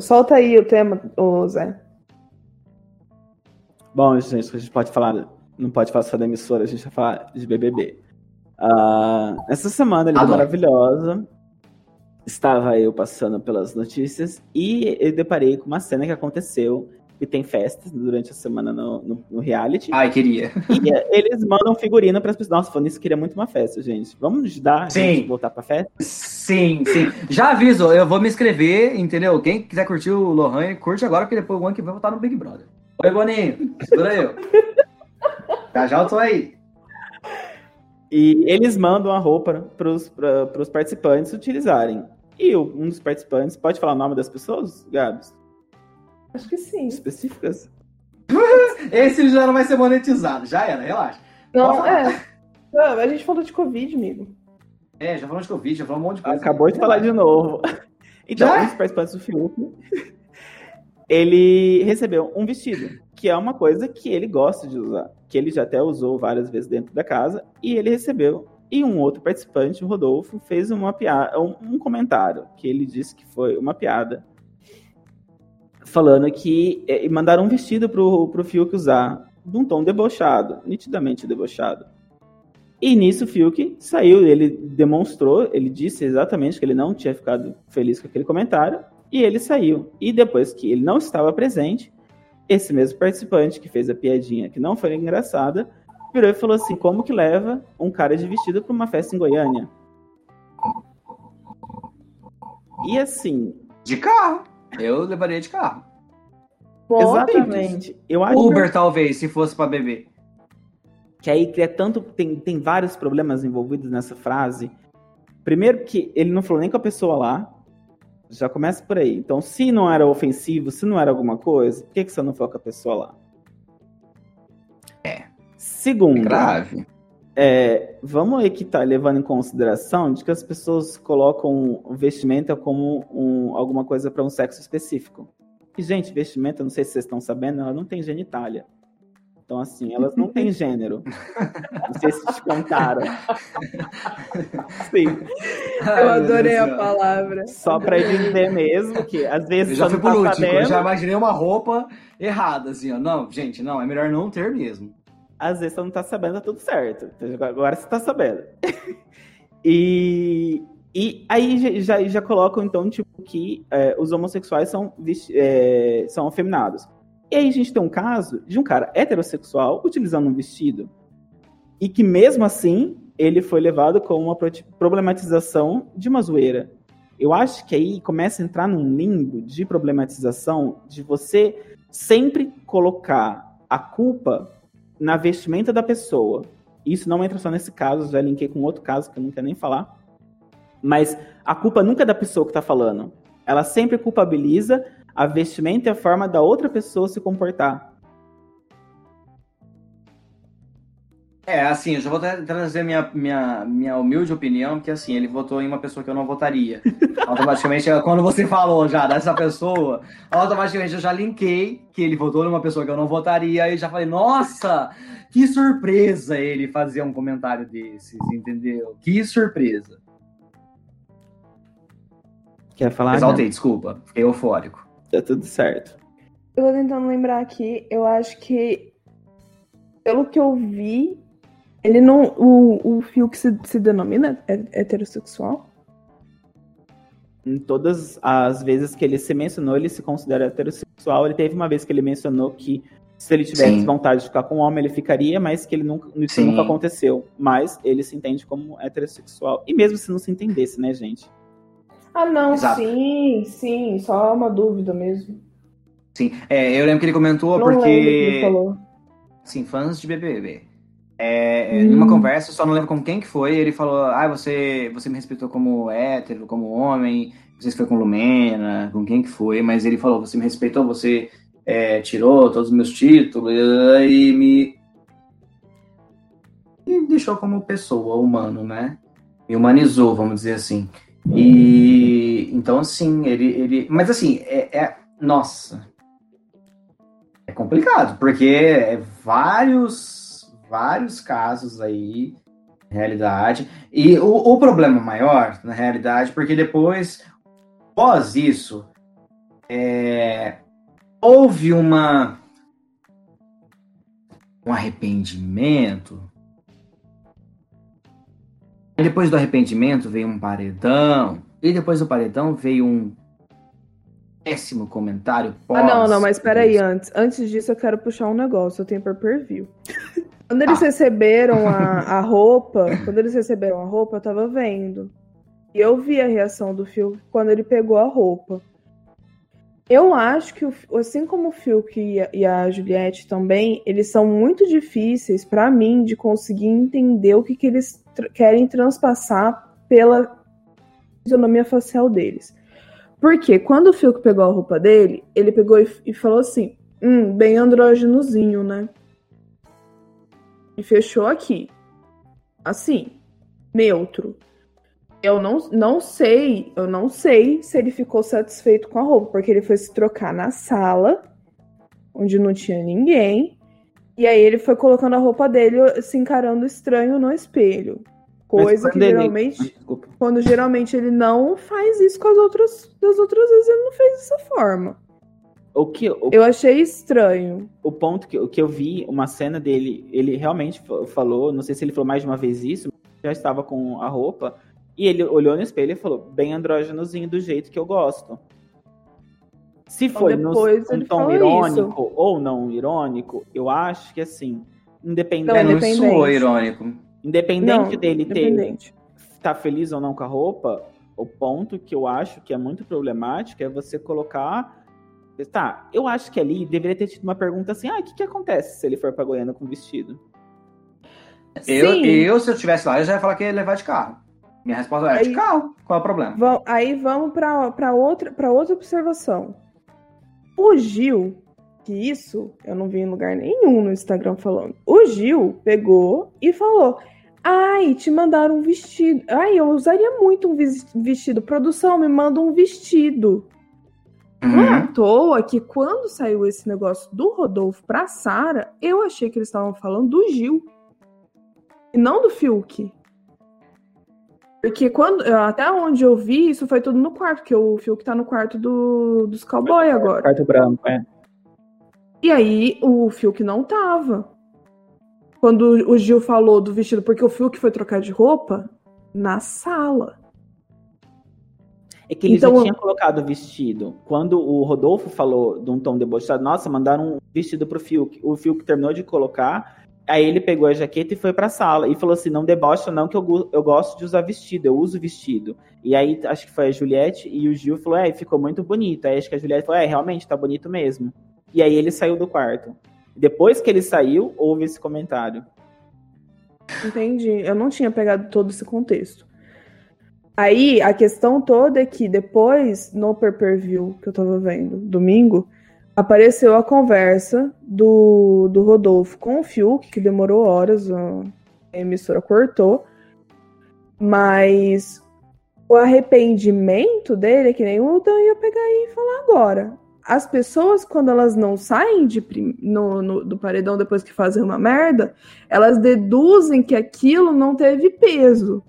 Solta aí o tema, ô Zé. Bom, gente, a gente pode falar, não pode falar só da emissora, a gente vai falar de BBB. Uh, essa semana, ele maravilhosa, estava eu passando pelas notícias e eu deparei com uma cena que aconteceu que tem festas durante a semana no, no, no reality. Ai, queria. E é, eles mandam figurino para as pessoas. Nossa, falando isso, queria muito uma festa, gente. Vamos ajudar sim. a gente voltar pra festa? Sim, sim. Já aviso, eu vou me inscrever, entendeu? Quem quiser curtir o Lohan, curte agora, porque depois o ano que vem eu vou estar no Big Brother. Oi, Boninho. Segura eu. já já eu tô aí. E eles mandam a roupa para os participantes utilizarem. E um dos participantes, pode falar o nome das pessoas, Gabs? Acho que sim. Específicas? Esse já não vai ser monetizado, já era, relaxa. Não, é. Não, a gente falou de Covid, amigo. É, já falamos de Covid, já falamos um monte de coisa. Acabou de falar de novo. Então, um dos participantes do Fiuk, ele recebeu um vestido, que é uma coisa que ele gosta de usar, que ele já até usou várias vezes dentro da casa, e ele recebeu. E um outro participante, o Rodolfo, fez uma piada, um, um comentário, que ele disse que foi uma piada, falando que é, mandaram um vestido pro, pro Fiuk usar, de um tom debochado, nitidamente debochado. E nisso o Fiuk saiu, ele demonstrou, ele disse exatamente que ele não tinha ficado feliz com aquele comentário, e ele saiu. E depois que ele não estava presente, esse mesmo participante que fez a piadinha que não foi engraçada, virou e falou assim: como que leva um cara de vestido para uma festa em Goiânia? E assim. De carro. Eu levaria de carro. Exatamente. Eu acho Uber, que... talvez, se fosse para beber. Que aí cria tanto. Tem, tem vários problemas envolvidos nessa frase. Primeiro, que ele não falou nem com a pessoa lá. Já começa por aí. Então, se não era ofensivo, se não era alguma coisa, por que, que você não falou com a pessoa lá? É. Segundo. Grave. É, vamos aí que tá levando em consideração de que as pessoas colocam vestimenta como um, alguma coisa para um sexo específico. E, gente, vestimenta, não sei se vocês estão sabendo, ela não tem genitália. Então, assim, elas não têm gênero. Não sei se te contaram. Sim. Eu adorei a palavra. Só para dizer mesmo que às vezes. Eu já fui por tá último, eu já imaginei uma roupa errada, assim, ó. Não, gente, não, é melhor não ter mesmo. Às vezes você não tá sabendo, tá tudo certo. Agora você tá sabendo. e, e aí já, já colocam, então, tipo, que é, os homossexuais são, é, são afeminados. E aí a gente tem um caso de um cara heterossexual utilizando um vestido e que mesmo assim ele foi levado com uma problematização de uma zoeira. Eu acho que aí começa a entrar num limbo de problematização de você sempre colocar a culpa na vestimenta da pessoa. Isso não entra só nesse caso, já linkei com outro caso que eu não quero nem falar. Mas a culpa nunca é da pessoa que está falando. Ela sempre culpabiliza a vestimenta e a forma da outra pessoa se comportar. É, assim, eu já vou trazer minha, minha, minha humilde opinião, que assim, ele votou em uma pessoa que eu não votaria. automaticamente, quando você falou já dessa pessoa, automaticamente eu já linkei que ele votou em uma pessoa que eu não votaria, e já falei, nossa, que surpresa ele fazer um comentário desses, entendeu? Que surpresa. Quer falar? Exaltei, né? desculpa, fiquei eufórico. Tá tudo certo. Eu tô tentando lembrar aqui, eu acho que, pelo que eu vi, ele não. O, o fio que se, se denomina heterossexual? Em todas as vezes que ele se mencionou, ele se considera heterossexual. Ele teve uma vez que ele mencionou que se ele tivesse Sim. vontade de ficar com um homem, ele ficaria, mas que ele nunca, isso nunca aconteceu. Mas ele se entende como heterossexual. E mesmo se não se entendesse, né, gente? Ah, não, Exato. sim, sim, só uma dúvida mesmo. Sim, é, eu lembro que ele comentou não porque. Ele falou. Sim, fãs de BBB. É, hum. Numa conversa, só não lembro com quem que foi, ele falou: Ah, você, você me respeitou como hétero, como homem, não sei se foi com Lumena, com quem que foi, mas ele falou: Você me respeitou, você é, tirou todos os meus títulos e me. E deixou como pessoa, humano, né? Me humanizou, vamos dizer assim. E então, assim, ele. ele mas assim, é, é nossa. É complicado, porque é vários, vários casos aí, realidade. E o, o problema maior, na realidade, porque depois, pós isso, é, houve uma um arrependimento. E depois do arrependimento veio um paredão. E depois do paredão veio um péssimo comentário. Pós, ah, não, não, mas peraí, antes. Antes disso eu quero puxar um negócio, eu tenho per per view. Quando eles ah. receberam a, a roupa, quando eles receberam a roupa, eu tava vendo. E eu vi a reação do Phil quando ele pegou a roupa. Eu acho que, assim como o Phil e a Juliette também, eles são muito difíceis para mim de conseguir entender o que, que eles tr querem transpassar pela fisionomia facial deles. Porque quando o Phil pegou a roupa dele, ele pegou e, e falou assim: hum, bem andrógenozinho, né? E fechou aqui. Assim, neutro. Eu não, não sei, eu não sei se ele ficou satisfeito com a roupa, porque ele foi se trocar na sala, onde não tinha ninguém, e aí ele foi colocando a roupa dele se encarando estranho no espelho. Coisa que geralmente, quando geralmente ele não faz isso com as outras, das outras vezes ele não fez dessa forma. O que, o, eu achei estranho. O ponto que, que eu vi, uma cena dele, ele realmente falou, não sei se ele falou mais de uma vez isso, já estava com a roupa, e ele olhou no espelho e falou, bem andrógenozinho do jeito que eu gosto. Se então, foi no, um tom irônico isso. ou não irônico, eu acho que assim, independente. Não, independente. não soou irônico. Independente não, dele independente. ter estar tá feliz ou não com a roupa, o ponto que eu acho que é muito problemático é você colocar. Tá, eu acho que ali deveria ter tido uma pergunta assim: ah, o que, que acontece se ele for pra Goiânia com vestido? Eu, eu, se eu estivesse lá, eu já ia falar que ia levar de carro. Minha resposta é de carro. Qual é o problema? Vamos, aí vamos para outra, outra observação. O Gil, que isso eu não vi em lugar nenhum no Instagram falando. O Gil pegou e falou: Ai, te mandaram um vestido. Ai, eu usaria muito um vestido. Produção, me manda um vestido. Uhum. Não é à toa que quando saiu esse negócio do Rodolfo pra Sara, eu achei que eles estavam falando do Gil. E não do Fiuk. Porque quando. Até onde eu vi, isso foi tudo no quarto, porque o Fiuk tá no quarto do, dos cowboy agora. Quarto branco, é. E aí o Fiuk não tava. Quando o Gil falou do vestido, porque o Fiuk foi trocar de roupa na sala. É que ele então, já tinha colocado o vestido. Quando o Rodolfo falou de um tom debochado, nossa, mandaram um vestido pro Fiuk. O Fiuk terminou de colocar, aí ele pegou a jaqueta e foi pra sala. E falou assim, não debocha não, que eu, eu gosto de usar vestido, eu uso vestido. E aí, acho que foi a Juliette e o Gil falou, é, ficou muito bonito. Aí acho que a Juliette falou, é, realmente, tá bonito mesmo. E aí ele saiu do quarto. Depois que ele saiu, houve esse comentário. Entendi. Eu não tinha pegado todo esse contexto. Aí a questão toda é que depois, no per-per-view que eu tava vendo, domingo, apareceu a conversa do, do Rodolfo com o Fiuk, que demorou horas, a emissora cortou. Mas o arrependimento dele é que nem o Dan ia pegar e falar agora as pessoas, quando elas não saem de no, no, do paredão depois que fazem uma merda, elas deduzem que aquilo não teve peso.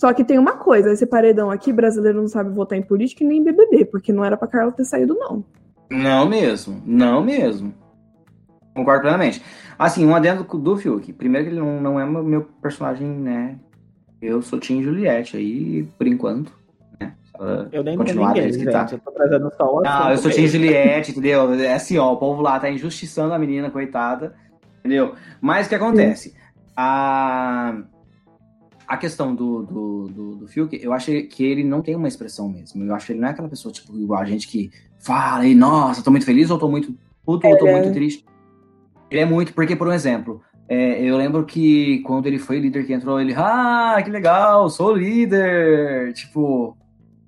Só que tem uma coisa, esse paredão aqui, brasileiro não sabe votar em política e nem em BBB, porque não era pra Carla ter saído, não. Não mesmo, não mesmo. Concordo plenamente. Assim, um adendo do Fiuk. Primeiro que ele não, não é meu personagem, né? Eu sou Tim Juliette aí, por enquanto. Eu nem continuar ninguém, gente. Tá. Eu tô trazendo só o Não, eu sou Tim Juliette, entendeu? É assim, ó, o povo lá tá injustiçando a menina, coitada. Entendeu? Mas o que acontece? A, a questão do, do, do, do Fiuk, eu acho que ele não tem uma expressão mesmo. Eu acho que ele não é aquela pessoa, tipo, igual a gente que fala e, nossa, tô muito feliz ou tô muito puto ou tô é. muito triste. Ele é muito, porque, por um exemplo, é, eu lembro que quando ele foi líder que entrou, ele, ah, que legal, sou líder. Tipo,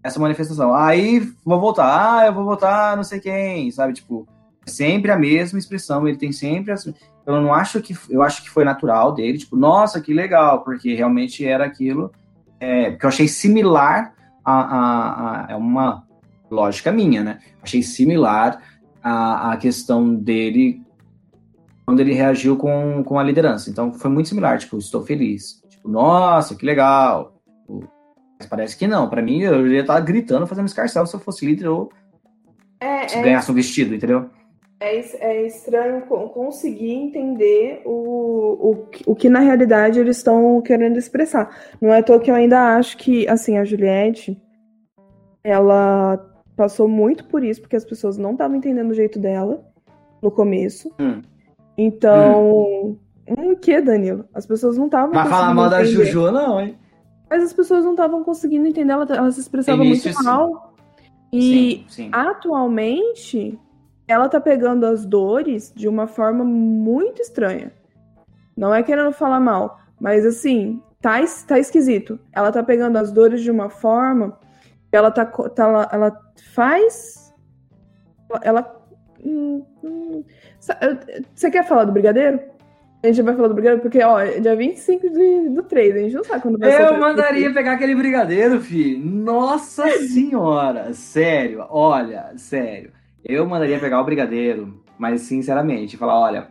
essa manifestação. Aí vou votar, ah, eu vou votar não sei quem, sabe? Tipo, sempre a mesma expressão, ele tem sempre as... Eu não acho que eu acho que foi natural dele, tipo, nossa, que legal, porque realmente era aquilo é, que eu achei similar a, a, a, é uma lógica minha, né? Achei similar a, a questão dele quando ele reagiu com, com a liderança. Então foi muito similar, tipo, estou feliz. Tipo, nossa, que legal. Tipo, mas parece que não. Para mim, eu ia estar gritando, fazendo escarcel se eu fosse líder ou É, Se é, ganhasse um vestido, entendeu? É, é estranho co- conseguir entender o, o, que- o que na realidade eles estão querendo expressar. Não é à toa que eu ainda acho que, assim, a Juliette, ela passou muito por isso, porque as pessoas não estavam entendendo o jeito dela no começo. Hum. Então. Hum, o que, Danilo? As pessoas não estavam Vai falar mal da entender. Juju, não, hein? Mas as pessoas não estavam conseguindo entender, ela, ela se expressava Início, muito sim. mal. E sim, sim. atualmente, ela tá pegando as dores de uma forma muito estranha. Não é querendo falar mal, mas assim, tá, tá esquisito. Ela tá pegando as dores de uma forma que ela tá, tá ela, ela faz. Ela. hum, hum, Você quer falar do brigadeiro? A gente vai falar do brigadeiro, porque, ó, é dia 25 de, do 3, a gente não sabe quando vai Eu mandaria aqui. pegar aquele brigadeiro, fi. Nossa senhora, sério, olha, sério. Eu mandaria pegar o brigadeiro, mas sinceramente, falar, olha,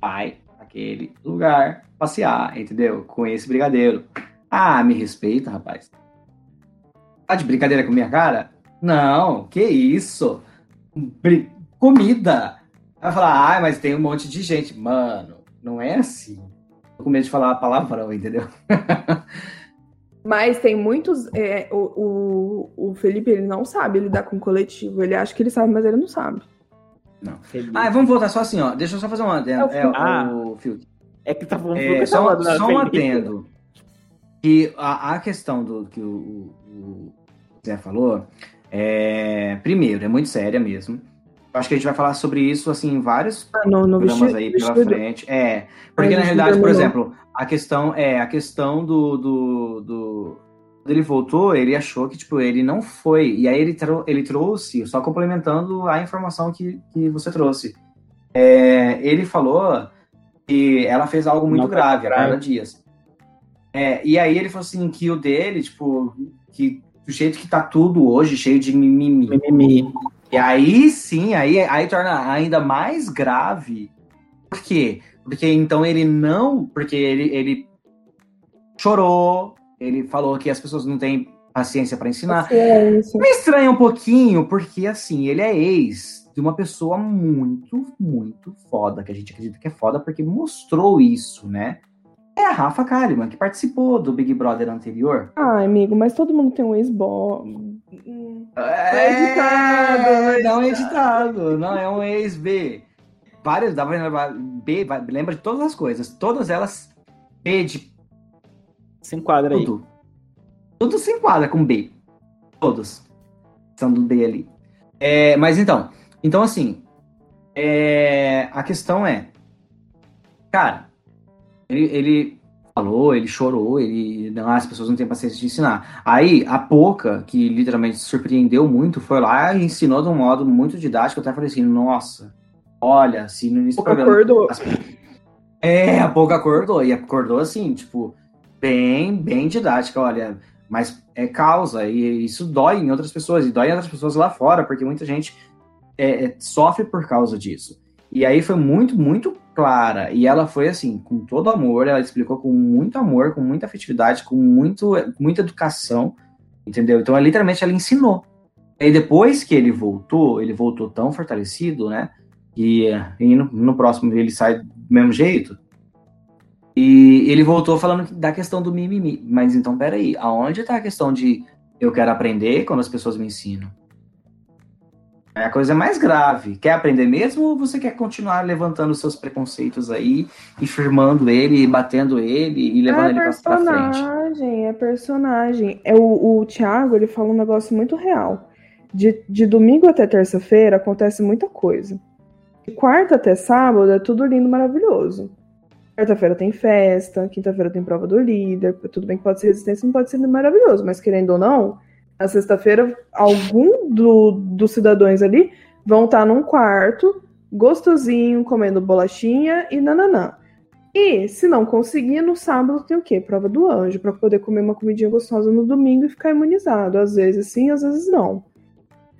vai aquele lugar passear, entendeu? Com esse brigadeiro. Ah, me respeita, rapaz. Tá de brincadeira com minha cara? Não, que isso? Comida. Vai falar, ah, mas tem um monte de gente. Mano, não é assim. Tô com medo de falar palavrão, entendeu? Mas tem muitos. é, o, o, o Felipe ele não sabe lidar com coletivo. Ele acha que ele sabe, mas ele não sabe. Ah, vamos voltar só assim, ó. Deixa eu só fazer um adendo. É o É, Ah. o Fiuk. É que tá falando É, só, falando, só um Felipe? adendo. Que a, a questão do que o, o, o Zé falou, é, primeiro, é muito séria mesmo. Eu acho que a gente vai falar sobre isso assim em vários Ah, no, no programas vestido, aí pela vestido- frente. É, porque É, na realidade, por normal. exemplo, a questão é a questão do, do, do quando ele voltou, ele achou que tipo ele não foi e aí ele, trou- ele trouxe, só complementando a informação que, que você trouxe. É, ele falou que ela fez algo muito Não grave, a grave. Carla Dias. É, e aí ele falou assim que o dele, tipo, que do jeito que tá tudo hoje, cheio de mimimi. Mimimi. E aí sim, aí, aí torna ainda mais grave. Por quê? Porque então ele não. Porque ele, ele chorou, ele falou que as pessoas não têm paciência para ensinar. Paciência. Me estranha um pouquinho, porque assim, ele é ex de uma pessoa muito, muito foda, que a gente acredita que é foda, porque mostrou isso, né? É a Rafa Kalimann, que participou do Big Brother anterior. Ai, amigo, mas todo mundo tem um ex-bo. Editado, É, não é editado, não é um ex-B. Várias, dá pra lembrar B, lembra de todas as coisas. Todas elas B de Se enquadra aí. tudo. Tudo se enquadra com B. Todos. São do B ali. É, mas então, então assim, é, a questão é, cara, ele, ele falou, ele chorou, ele, não, as pessoas não têm paciência de ensinar. Aí, a Poca, que literalmente surpreendeu muito, foi lá e ensinou de um modo muito didático. Eu até falei assim, nossa, olha, se no início do pouco programa acordou. as- É, a pouco acordou. E acordou assim, tipo, bem, bem didática, olha. Mas é causa, e isso dói em outras pessoas, e dói em outras pessoas lá fora, porque muita gente é, é, sofre por causa disso. E aí foi muito, muito clara. E ela foi assim, com todo amor, ela explicou com muito amor, com muita afetividade, com muito, muita educação, entendeu? Então, ela, literalmente, ela ensinou. E depois que ele voltou, ele voltou tão fortalecido, né? E, e no, no próximo ele sai do mesmo jeito. E ele voltou falando da questão do mimimi. Mas então, peraí, aonde tá a questão de eu quero aprender quando as pessoas me ensinam? É a coisa mais grave. Quer aprender mesmo ou você quer continuar levantando seus preconceitos aí e firmando ele, e batendo ele e levando é ele pra, frente? personagem, é personagem. É o, o Thiago, ele fala um negócio muito real. De, de domingo até terça-feira acontece muita coisa. De quarta até sábado é tudo lindo, maravilhoso. Quarta-feira tem festa, quinta-feira tem prova do líder. Tudo bem que pode ser resistência, não pode ser maravilhoso, mas querendo ou não, na sexta-feira, algum do, dos cidadãos ali vão estar num quarto, gostosinho, comendo bolachinha e nananã. E se não conseguir, no sábado tem o quê? Prova do anjo, para poder comer uma comidinha gostosa no domingo e ficar imunizado. Às vezes sim, às vezes não.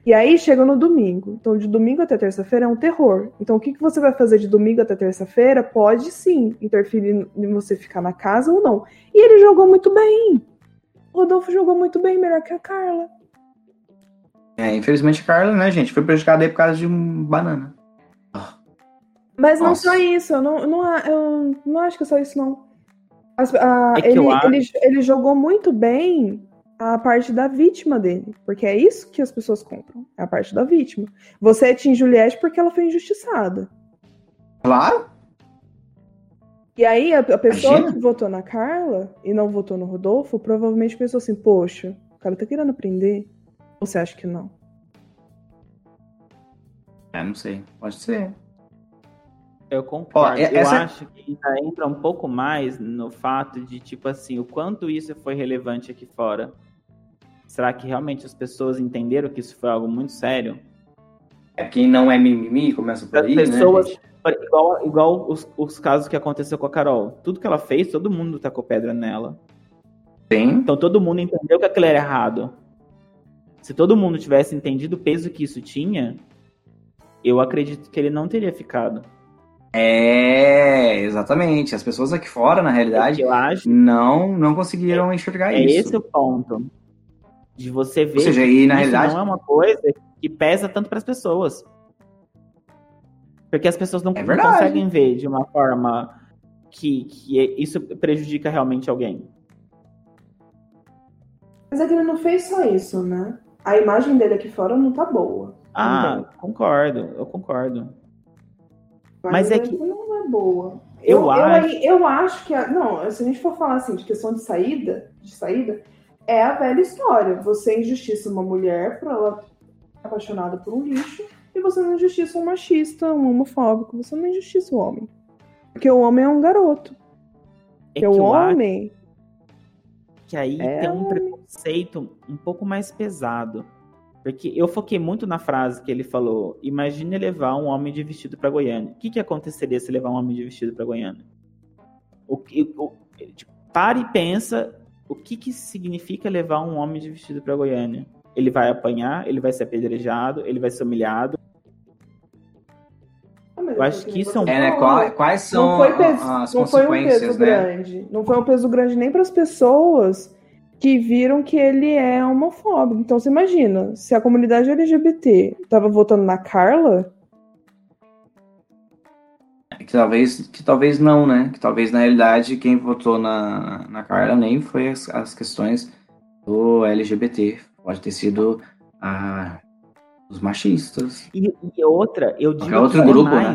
E aí chega no domingo. Então, de domingo até terça-feira é um terror. Então, o que, que você vai fazer de domingo até terça-feira pode sim interferir em você ficar na casa ou não. E ele jogou muito bem. O Rodolfo jogou muito bem, melhor que a Carla. É, infelizmente a Carla, né, gente, foi prejudicada aí por causa de um banana. Mas não Nossa. só isso, eu não, não, eu não acho que é só isso, não. As- a- É ele, ele, ele jogou muito bem a parte da vítima dele. Porque é isso que as pessoas compram. É a parte da vítima. Você tinha Juliette porque ela foi injustiçada. Claro, E aí, a, a pessoa Imagina. que votou na Carla e não votou no Rodolfo, provavelmente pensou assim: poxa, o cara tá querendo prender. Ou você acha que não? é, não sei, pode ser. Eu concordo. Ó, essa- Eu acho que ainda entra um pouco mais no fato de, tipo assim, o quanto isso foi relevante aqui fora. Será que realmente as pessoas entenderam que isso foi algo muito sério? É, quem não é mimimi começa por As aí, pessoas, né, gente? Igual, igual os, os casos que aconteceu com a Carol. Tudo que ela fez, todo mundo tacou pedra nela. Sim, Então todo mundo entendeu que aquilo era errado. Se todo mundo tivesse entendido o peso que isso tinha, eu acredito que ele não teria ficado. é, exatamente. As pessoas aqui fora, na realidade, eu acho não não conseguiram enxergar É isso. esse o ponto. De você ver Ou seja, e na realidade, não é uma coisa que pesa tanto para as pessoas. Porque as pessoas não, É não conseguem ver de uma forma que, que isso prejudica realmente alguém. Mas é que ele não fez só isso, né? A imagem dele aqui fora não tá boa. Ah, Também. concordo, eu concordo. Mas imagem é dele não é boa. Eu eu, acho- Eu, eu acho que. a- não, se a gente for falar assim, de questão de saída, de saída, é a velha história. Você injustiça uma mulher por ela ser apaixonada por um lixo, você não injustiça um machista, um homofóbico. Você não injustiça o homem. Porque o homem é um garoto. É que o homem. que aí É, tem um preconceito um pouco mais pesado. Porque eu foquei muito na frase que ele falou: imagine levar um homem de vestido para Goiânia. O que, que aconteceria se levar um homem de vestido para Goiânia? O, que- o, tipo, para e pensa o que, que significa levar um homem de vestido para Goiânia. Ele vai apanhar, ele vai ser apedrejado, ele vai ser humilhado. Eu acho que isso você é né, quais são não foi, a- peso, as não foi um consequências, peso né? grande. Não foi um peso grande nem para as pessoas que viram que ele é homofóbico. Então você imagina, se a comunidade LGBT tava votando na Carla, Que talvez, que talvez não, né? Que talvez na realidade quem votou na, na Carla nem foi as, as questões do LGBT. Pode ter sido a, os machistas. E, e outra, eu digo outro que é grupo, né?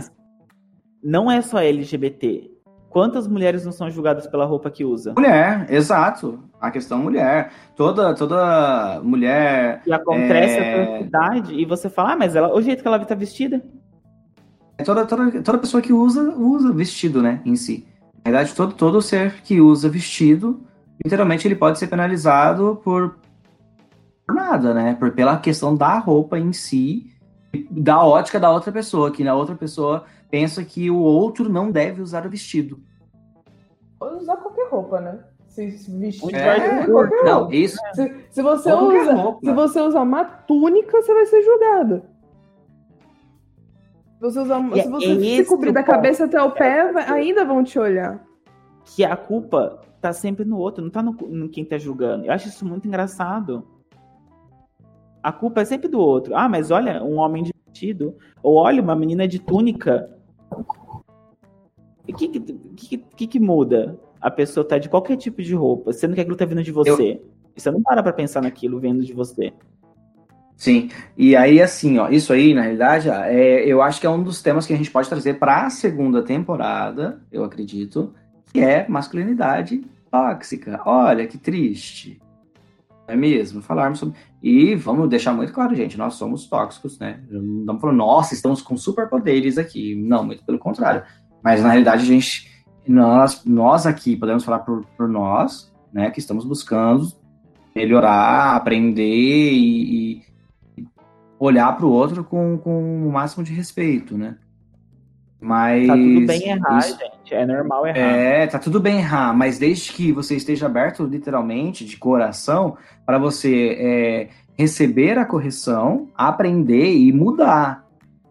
Não é só LGBT. Quantas mulheres não são julgadas pela roupa que usa? Mulher, exato. A questão mulher. Toda, toda mulher. E acontece É. a atrocidade e você fala, ah, mas ela, o jeito que ela tá vestida. Toda, toda, toda pessoa que usa, usa vestido, né? Em si. Na verdade, todo, todo ser que usa vestido, literalmente ele pode ser penalizado por, por nada, né? Por, pela questão da roupa em si, da ótica da outra pessoa, que na outra pessoa pensa que o outro não deve usar o vestido. pode usar qualquer roupa, né? Se vestir É, qualquer Não, roupa. isso. Se, se você Qualquer usa, roupa. se você usar uma túnica, você vai ser julgado. Se você, usar, E se é você se esse cobrir da cabeça até o pé, ainda vão te olhar. Que a culpa tá sempre no outro, não tá no, no quem tá julgando. Eu acho isso muito engraçado. A culpa é sempre do outro. Ah, mas olha, um homem de vestido. Ou olha, uma menina de túnica. E o que que, que, que que muda? A pessoa tá de qualquer tipo de roupa, sendo que aquilo tá vindo de você. E Você não para pra pensar naquilo vindo de você. Sim, e aí assim, ó, isso aí, na realidade, é, eu acho que é um dos temas que a gente pode trazer para a segunda temporada, eu acredito, que é masculinidade tóxica. Olha que triste. Não é mesmo? Falarmos sobre. E vamos deixar muito claro, gente, nós somos tóxicos, né? Não estamos falando, nossa, estamos com superpoderes aqui. Não, muito pelo contrário. Mas na realidade, a gente, nós, nós aqui podemos falar por, por nós, né, que estamos buscando melhorar, aprender e, e olhar para o outro com, com o máximo de respeito, né? Mas Tá tudo bem errar, isso- gente. É normal errar. é, tá tudo bem errar, mas desde que você esteja aberto literalmente, de coração, para você é, receber a correção, aprender e mudar,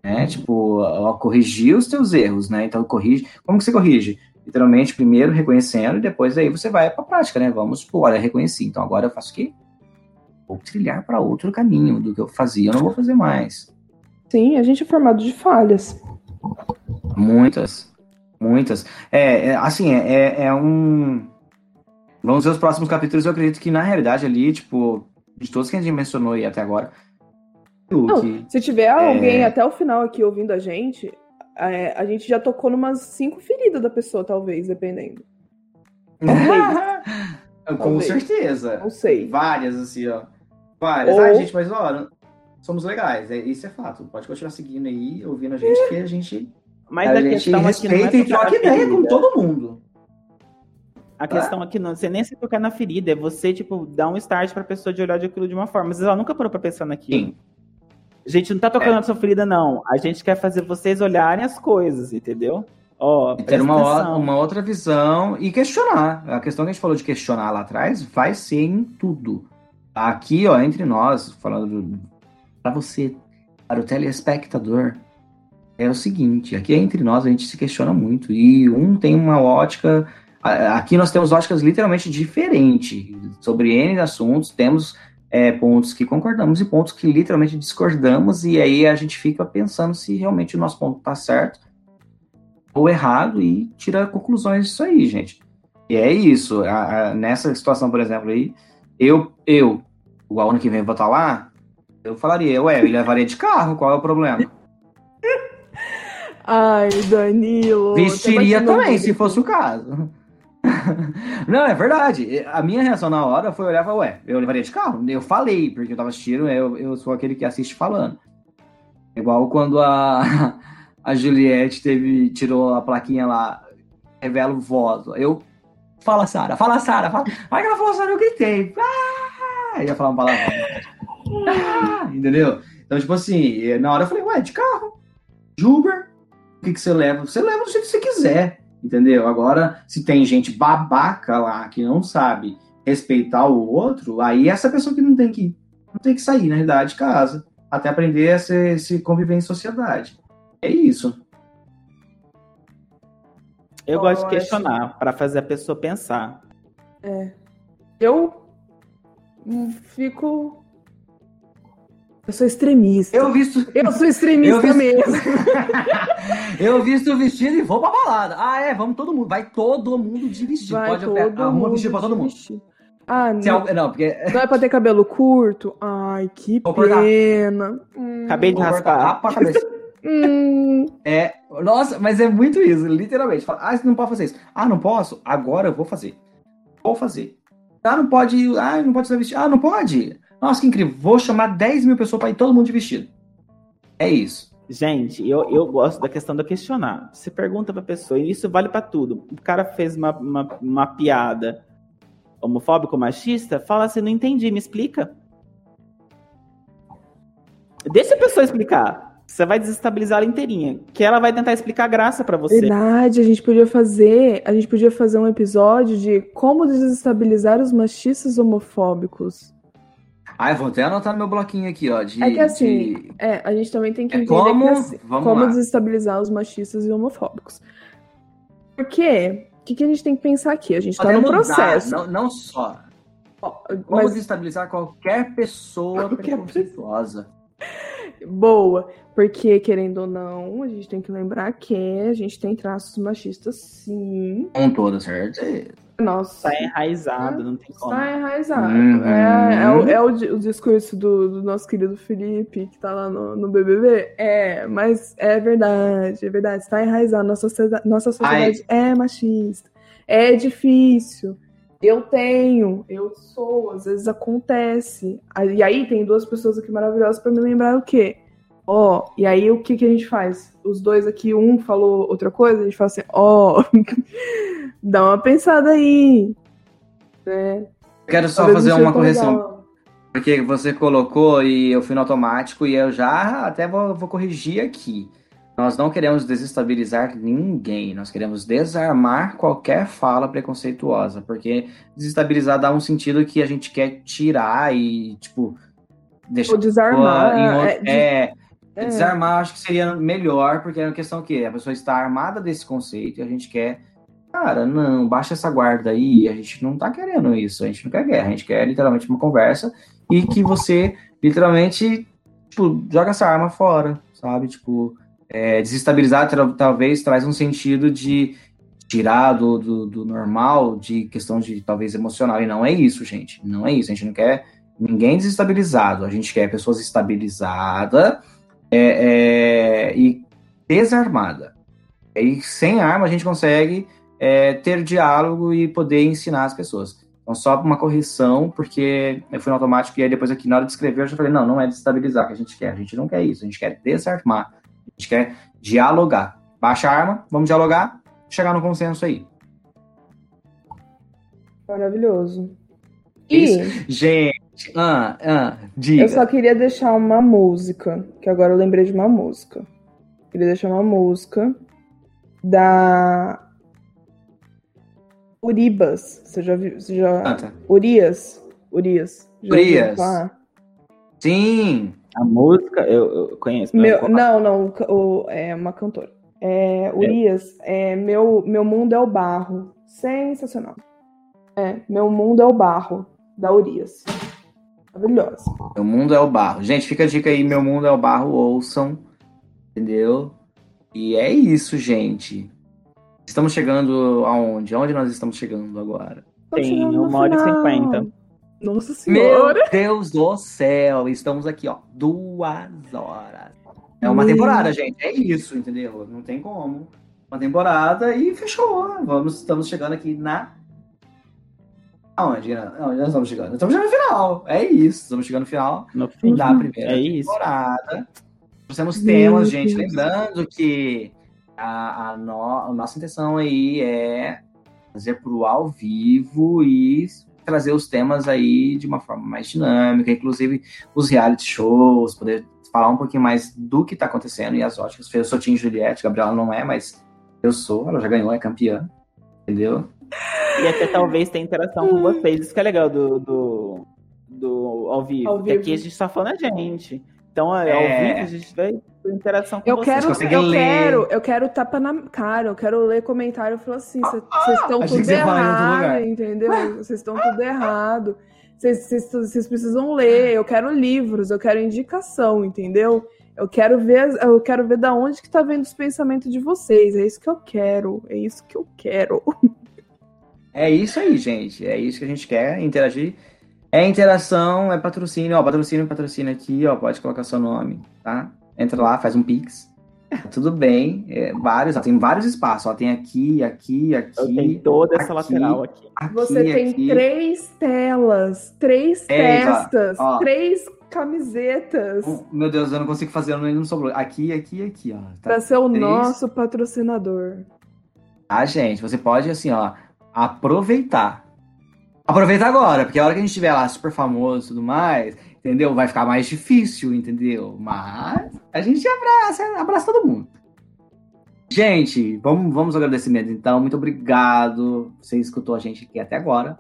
né? Tipo, ó, corrigir os teus erros, né? Então, corrige. Como que você corrige? Literalmente, primeiro reconhecendo e depois aí você vai para prática, né? Vamos, pô, olha, reconheci, então agora eu faço o quê? vou trilhar para outro caminho do que eu fazia, eu não vou fazer mais. Sim, a gente é formado de falhas. Muitas. Muitas. É, é assim, é, é, é um. Vamos ver os próximos capítulos, eu acredito que na realidade ali, tipo, de todos que a gente mencionou aí até agora. Não, que, se tiver alguém até o final aqui ouvindo a gente, é, a gente já tocou numas cinco feridas da pessoa, talvez, dependendo. Com talvez. certeza. Não sei. Várias, assim, ó. Várias. Ou... Ai, gente, mas ó, somos legais. É, isso é fato. Pode continuar seguindo aí, ouvindo a gente, que a gente. Mas a, a gente respeita é e troca ideia com todo mundo. A questão aqui não, você nem se tocar na ferida, é você, tipo, dar um start pra pessoa de olhar de aquilo de uma forma. Mas ela nunca parou pra pensar naquilo. Sim. A gente não tá tocando é. na sua ferida, não. A gente quer fazer vocês olharem as coisas, entendeu? Ó, oh, ter uma, uma outra visão e questionar. A questão que a gente falou de questionar lá atrás vai ser em tudo. Aqui, ó, entre nós, falando para você, para o telespectador, é o seguinte: aqui entre nós a gente se questiona muito e um tem uma ótica. Aqui nós temos óticas literalmente diferentes sobre N assuntos. Temos é, pontos que concordamos e pontos que literalmente discordamos, e aí a gente fica pensando se realmente o nosso ponto está certo ou errado e tira conclusões disso aí, gente. E é isso. A, a, nessa situação, por exemplo, aí, eu, eu, o ano que vem vou estar lá, eu falaria, ué, eu levaria de carro, qual é o problema? Ai, Danilo. Vestiria também, se fosse o caso. Não, é verdade. A minha reação na hora foi olhar e falar, ué, eu levaria de carro? Eu falei, porque eu tava assistindo, eu, eu sou aquele que assiste falando. Igual quando a, a Juliette teve, tirou a plaquinha lá, revela o voto. Eu, fala Sara, fala Sara, fala. Aí ela falou Sara, eu gritei. Ah! Ia falar uma palavra. Ah! Entendeu? Então, tipo assim, na hora eu falei, ué, de carro, de Uber, o que, que você leva? Você leva do jeito que você quiser, entendeu? Agora, se tem gente babaca lá que não sabe respeitar o outro, aí essa pessoa que não tem que, não tem que sair, na realidade, de casa, até aprender a se, se conviver em sociedade. É isso. Eu gosto de questionar para fazer a pessoa pensar. É. Eu fico. Eu sou extremista. Eu visto. Eu sou extremista eu visto... mesmo. eu visto o vestido e vou pra balada. Ah, é, vamos todo mundo. Vai todo mundo de vestido. Vai Pode todo arruma vestido pra todo mundo. Ah, não. não, porque... não é pra ter cabelo curto? Ai, que vou pena. Hum. Acabei de raspar. a cabeça. Hum. É, nossa, mas é muito isso, literalmente. Fala, ah, você não pode fazer isso. Ah, não posso? Agora eu vou fazer. Vou fazer. Ah, não pode. Ah, não pode ser vestido. Ah, não pode. Nossa, que incrível. Vou chamar 10 mil pessoas para ir todo mundo de vestido. É isso. Gente, eu, eu gosto da questão do questionar. Você pergunta pra pessoa, e isso vale para tudo. O cara fez uma, uma, uma piada homofóbico, machista, fala assim, não entendi, me explica. Deixa a pessoa explicar. Você vai desestabilizar ela inteirinha. Que ela vai tentar explicar graça para você. Verdade, a gente podia fazer. A gente podia fazer um episódio de como desestabilizar os machistas homofóbicos. Ah, eu vou até anotar no meu bloquinho aqui, ó. De, é que assim, de... é, a gente também tem que é entender como, que, como desestabilizar os machistas e homofóbicos. Porque o que, que, a gente tem que pensar aqui? A gente Podemos tá no processo. Não, não só. Como mas... desestabilizar qualquer pessoa qualquer preconceituosa. Boa, porque querendo ou não, a gente tem que lembrar que a gente tem traços machistas, sim. Com toda certeza. Nossa. Tá enraizado, não tem como. Tá enraizado. Uhum. É, é, o, é o, o discurso do, do, nosso querido Felipe, que tá lá no, no BBB. É, mas é verdade, é verdade. Está enraizado. Nossa sociedade, nossa sociedade é machista. É difícil. Eu tenho, eu sou, às vezes acontece. E aí tem duas pessoas aqui maravilhosas para me lembrar o quê? Ó, oh, e aí o que, que a gente faz? Os dois aqui, um falou outra coisa, a gente fala assim, ó, oh, dá uma pensada aí. Né? Quero só fazer uma correção. Legal. Porque você colocou e eu fui no automático e eu já até vou, vou corrigir aqui. Nós não queremos desestabilizar ninguém, nós queremos desarmar qualquer fala preconceituosa, porque desestabilizar dá um sentido que a gente quer tirar e, tipo, deixar. Ou desarmar. Outro, é, é, é, desarmar acho que seria melhor, porque é uma questão que a pessoa está armada desse conceito e a gente quer. Cara, não, baixa essa guarda aí, a gente não tá querendo isso, a gente não quer guerra, a gente quer literalmente uma conversa e que você literalmente tipo, joga essa arma fora, sabe? Tipo, é, desestabilizar talvez traz um sentido de tirar do, do, do, normal, de questão de talvez emocional. E não é isso, gente. Não é isso. A gente não quer ninguém desestabilizado. A gente quer pessoas estabilizadas é, é, e desarmada. E sem arma a gente consegue é, ter diálogo e poder ensinar as pessoas. Então, só uma correção, porque eu fui no automático e aí depois aqui na hora de escrever eu já falei, não, não é desestabilizar que a gente quer. A gente não quer isso. A gente quer desarmar. A gente quer dialogar. Baixa a arma, vamos dialogar, chegar no consenso aí. Maravilhoso. E, gente, ah, ah, diga. Eu só queria deixar uma música, que agora eu lembrei de uma música. Queria deixar uma música da Uribas. Você já viu? Você já... Ah, tá. Urias. Urias. Já Urias. Sim. A música eu, eu conheço. Meu, não, não, o, é uma cantora. É, Urias, é. é, meu, meu mundo é o barro. Sensacional. É, meu mundo é o barro, da Urias. Maravilhosa. Meu mundo é o barro. Gente, fica a dica aí, meu mundo é o barro, ouçam. Entendeu? E é isso, gente. Estamos chegando aonde? Aonde nós estamos chegando agora? Tem uma hora e cinquenta. Nossa senhora! Meu Deus do céu! Estamos aqui, ó, duas horas. É uma temporada, gente. É isso, entendeu? Não tem como. Uma temporada e fechou. Vamos, estamos chegando aqui na. Aonde? Aonde nós estamos chegando? Estamos chegando no final. É isso. Estamos chegando no final no fim, da primeira é temporada. Trouxemos temas, gente. Lembrando que a, a, no, a nossa intenção aí é fazer pro ao vivo e trazer os temas aí de uma forma mais dinâmica, inclusive os reality shows, poder falar um pouquinho mais do que tá acontecendo e as óticas. Eu sou Tim Juliette, Gabriela não é, mas eu sou, ela já ganhou, é campeã, entendeu? E até talvez ter interação com vocês, isso que é legal do, do, do ao vivo. Ao vivo. Aqui a gente tá falando a gente. Então, é, ao é. vivo, a gente vai ter interação com eu vocês. Quero, eu ler. quero, eu quero tapa na cara, eu quero ler comentário e falar assim, vocês ah, estão tudo errado, entendeu? Vocês estão tudo errado. Vocês precisam ler, eu quero livros, eu quero indicação, entendeu? Eu quero ver, eu quero ver da onde que tá vendo os pensamentos de vocês. É isso que eu quero, é isso que eu quero. É isso aí, gente. É isso que a gente quer, interagir é interação, é patrocínio, ó, patrocínio, patrocínio aqui, ó, pode colocar seu nome, tá? Entra lá, faz um pix. Tudo bem, é, vários, ó, tem vários espaços, ó, tem aqui, aqui, aqui. Tem toda essa aqui, lateral aqui. aqui Você tem aqui. três telas, três é, testas, ó, três camisetas. Oh, meu Deus, eu não consigo fazer, eu não sobrou. Aqui, aqui, aqui, ó. Tá pra ser o três... nosso patrocinador. Ah, gente, você pode, assim, ó, aproveitar Aproveita agora, porque a hora que a gente estiver lá super famoso e tudo mais, entendeu? Vai ficar mais difícil, entendeu? Mas a gente abraça, abraça todo mundo. Gente, vamos, vamos ao agradecimento então. Muito obrigado. Você escutou a gente aqui até agora.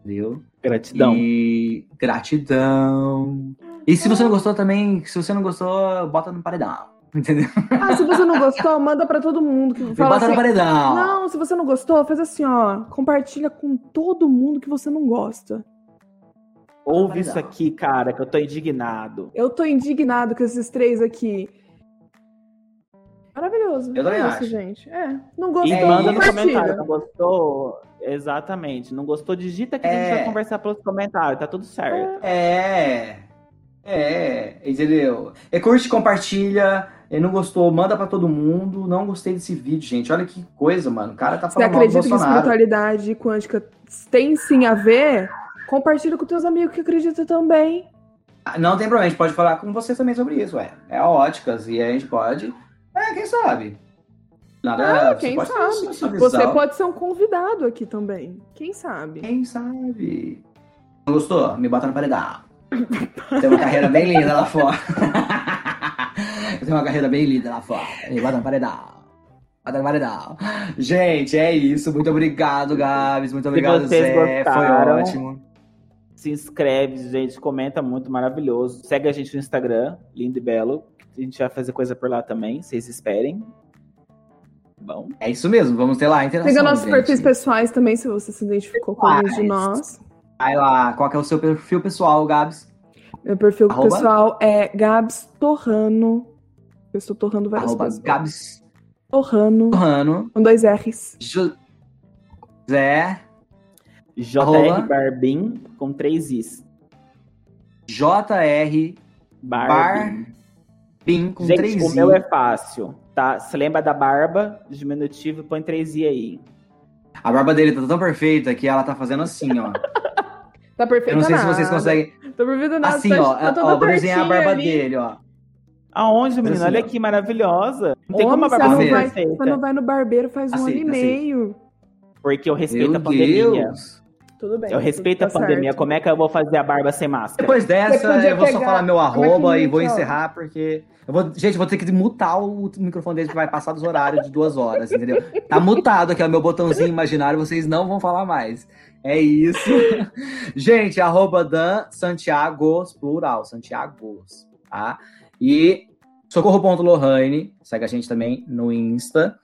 Entendeu? Gratidão. E gratidão. E se você não gostou também, se você não gostou, bota no paredão. Entendeu? Ah, se você não gostou, manda pra todo mundo. Que fala bota assim, no paredão. Não, se você não gostou, faz assim, ó. Compartilha com todo mundo que você não gosta. Ouve isso aqui, cara, que eu tô indignado. Eu tô indignado com esses três aqui. Maravilhoso. Eu também é acho. Isso, gente. É. Não gostou, E manda no comentário. Não gostou? Exatamente. Não gostou? Digita que é. a gente vai é. conversar pelos comentários. Tá tudo certo. É. É, entendeu? É curte, compartilha. Não gostou, manda para todo mundo. Não gostei desse vídeo, gente. Olha que coisa, mano. O cara tá falando Você acredita que espiritualidade quântica tem sim a ver? Compartilha com teus amigos que acreditam também. Ah, não tem problema, a gente pode falar com você também sobre isso, ué. É óticas e a gente pode. É, quem sabe? Nada, ah, quem você sabe? Você pode ser um convidado aqui também. Quem sabe? Quem sabe? Não gostou? Me bota no paredão. Tem uma carreira bem linda lá fora. Tenho uma carreira bem linda lá fora. E bota no paredão. Bota no paredão. Gente, é isso. Muito obrigado, Gabs. Muito obrigado, Zé. Gostaram, Foi ótimo. Se inscreve, gente. Comenta muito, maravilhoso. Segue a gente no Instagram, lindo e belo. A gente vai fazer coisa por lá também. Vocês esperem. Bom. É isso mesmo. Vamos ter lá a interação. Siga nossos perfis pessoais também, se você se identificou com alguns de nós. Vai lá, qual é o seu perfil pessoal, Gabs? Meu perfil Arroba? pessoal é Gabs Torrano. Eu estou torrando várias Arroba coisas. Gabs Torrano. Torrano. Com dois R's. José JR. Barbin com três Is. JR Barbin. Bim com Gente, três o i. meu é fácil, tá? Você lembra da barba, diminutivo, põe três I aí. A barba dele tá tão perfeita que ela tá fazendo assim, ó. Tá perfeito Eu não sei se vocês conseguem. Tá perfeito nada. Assim, tá, ó. tá ó vou desenhar a barba ali. dele, ó. Aonde, menina? assim, Olha que maravilhosa. Não tem como a Homem, não, ser Aceita. vai, perfeita. você não vai no barbeiro faz um ano Aceita, e aceita. meio. Porque eu respeito a Meu pandemia. Deus. Tudo bem. Eu respeito tá a pandemia. certo. Como é que eu vou fazer a barba sem máscara? Depois dessa, eu vou só falar meu a arroba e vou encerrar, porque. Eu vou, gente, eu vou ter que mutar o microfone dele, que vai passar dos horários de duas horas, entendeu? Tá mutado aqui, ó, meu botãozinho imaginário, vocês não vão falar mais. É isso. gente, arroba Dan Santiagos, plural, Santiagos, tá? E socorro.lohane, segue a gente também no Insta.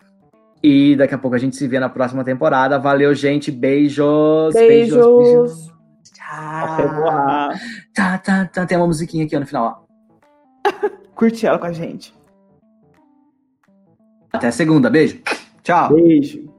E daqui a pouco a gente se vê na próxima temporada. Valeu, gente. Beijos. Beijos. Até Tchau. Tá, tá, tá. Tem uma musiquinha aqui ó, no final, ó. Curte ela com a gente. Até segunda. Beijo. Tchau. Beijo.